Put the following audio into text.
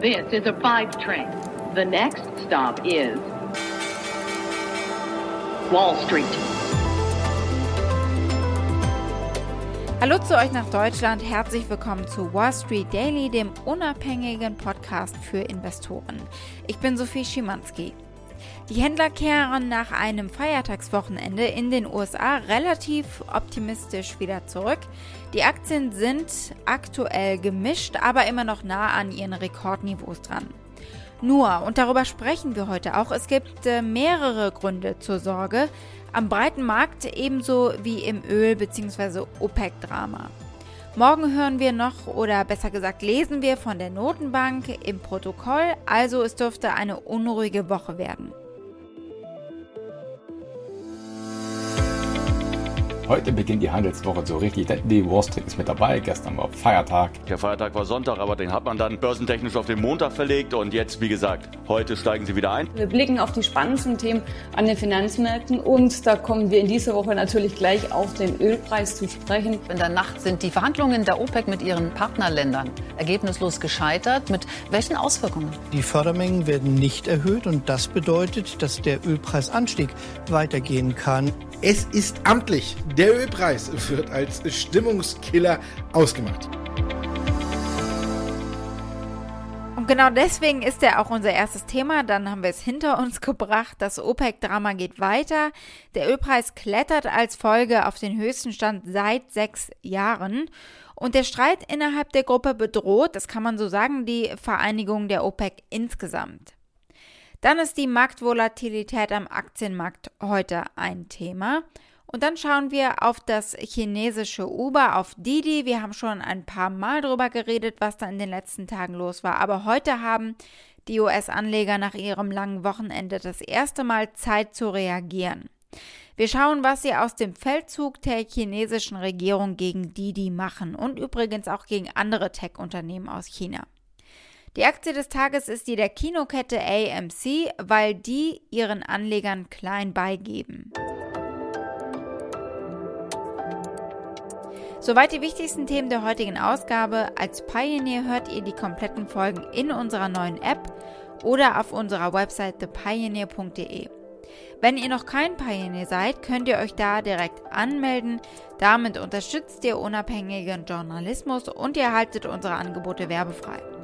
This is a five train. The next stop is Wall Street. Hallo zu euch nach Deutschland. Herzlich willkommen zu Wall Street Daily, dem unabhängigen Podcast für Investoren. Ich bin Sophie Schimanski. Die Händler kehren nach einem Feiertagswochenende in den USA relativ optimistisch wieder zurück. Die Aktien sind aktuell gemischt, aber immer noch nah an ihren Rekordniveaus dran. Nur, und darüber sprechen wir heute auch, es gibt äh, mehrere Gründe zur Sorge am breiten Markt ebenso wie im Öl- bzw. OPEC-Drama. Morgen hören wir noch oder besser gesagt lesen wir von der Notenbank im Protokoll, also es dürfte eine unruhige Woche werden. Heute beginnt die Handelswoche so richtig, denn die Wall Street ist mit dabei. Gestern war Feiertag. Der Feiertag war Sonntag, aber den hat man dann börsentechnisch auf den Montag verlegt und jetzt, wie gesagt, heute steigen sie wieder ein. Wir blicken auf die spannendsten Themen an den Finanzmärkten und da kommen wir in dieser Woche natürlich gleich auf den Ölpreis zu sprechen. In der Nacht sind die Verhandlungen der OPEC mit ihren Partnerländern ergebnislos gescheitert. Mit welchen Auswirkungen? Die Fördermengen werden nicht erhöht und das bedeutet, dass der Ölpreisanstieg weitergehen kann. Es ist amtlich. Der Ölpreis wird als Stimmungskiller ausgemacht. Und genau deswegen ist er auch unser erstes Thema. Dann haben wir es hinter uns gebracht. Das OPEC-Drama geht weiter. Der Ölpreis klettert als Folge auf den höchsten Stand seit sechs Jahren. Und der Streit innerhalb der Gruppe bedroht, das kann man so sagen, die Vereinigung der OPEC insgesamt. Dann ist die Marktvolatilität am Aktienmarkt heute ein Thema. Und dann schauen wir auf das chinesische Uber, auf Didi. Wir haben schon ein paar Mal darüber geredet, was da in den letzten Tagen los war. Aber heute haben die US-Anleger nach ihrem langen Wochenende das erste Mal Zeit zu reagieren. Wir schauen, was sie aus dem Feldzug der chinesischen Regierung gegen Didi machen und übrigens auch gegen andere Tech-Unternehmen aus China. Die Aktie des Tages ist die der Kinokette AMC, weil die ihren Anlegern klein beigeben. Soweit die wichtigsten Themen der heutigen Ausgabe. Als Pioneer hört ihr die kompletten Folgen in unserer neuen App oder auf unserer Website thepioneer.de. Wenn ihr noch kein Pioneer seid, könnt ihr euch da direkt anmelden. Damit unterstützt ihr unabhängigen Journalismus und ihr erhaltet unsere Angebote werbefrei.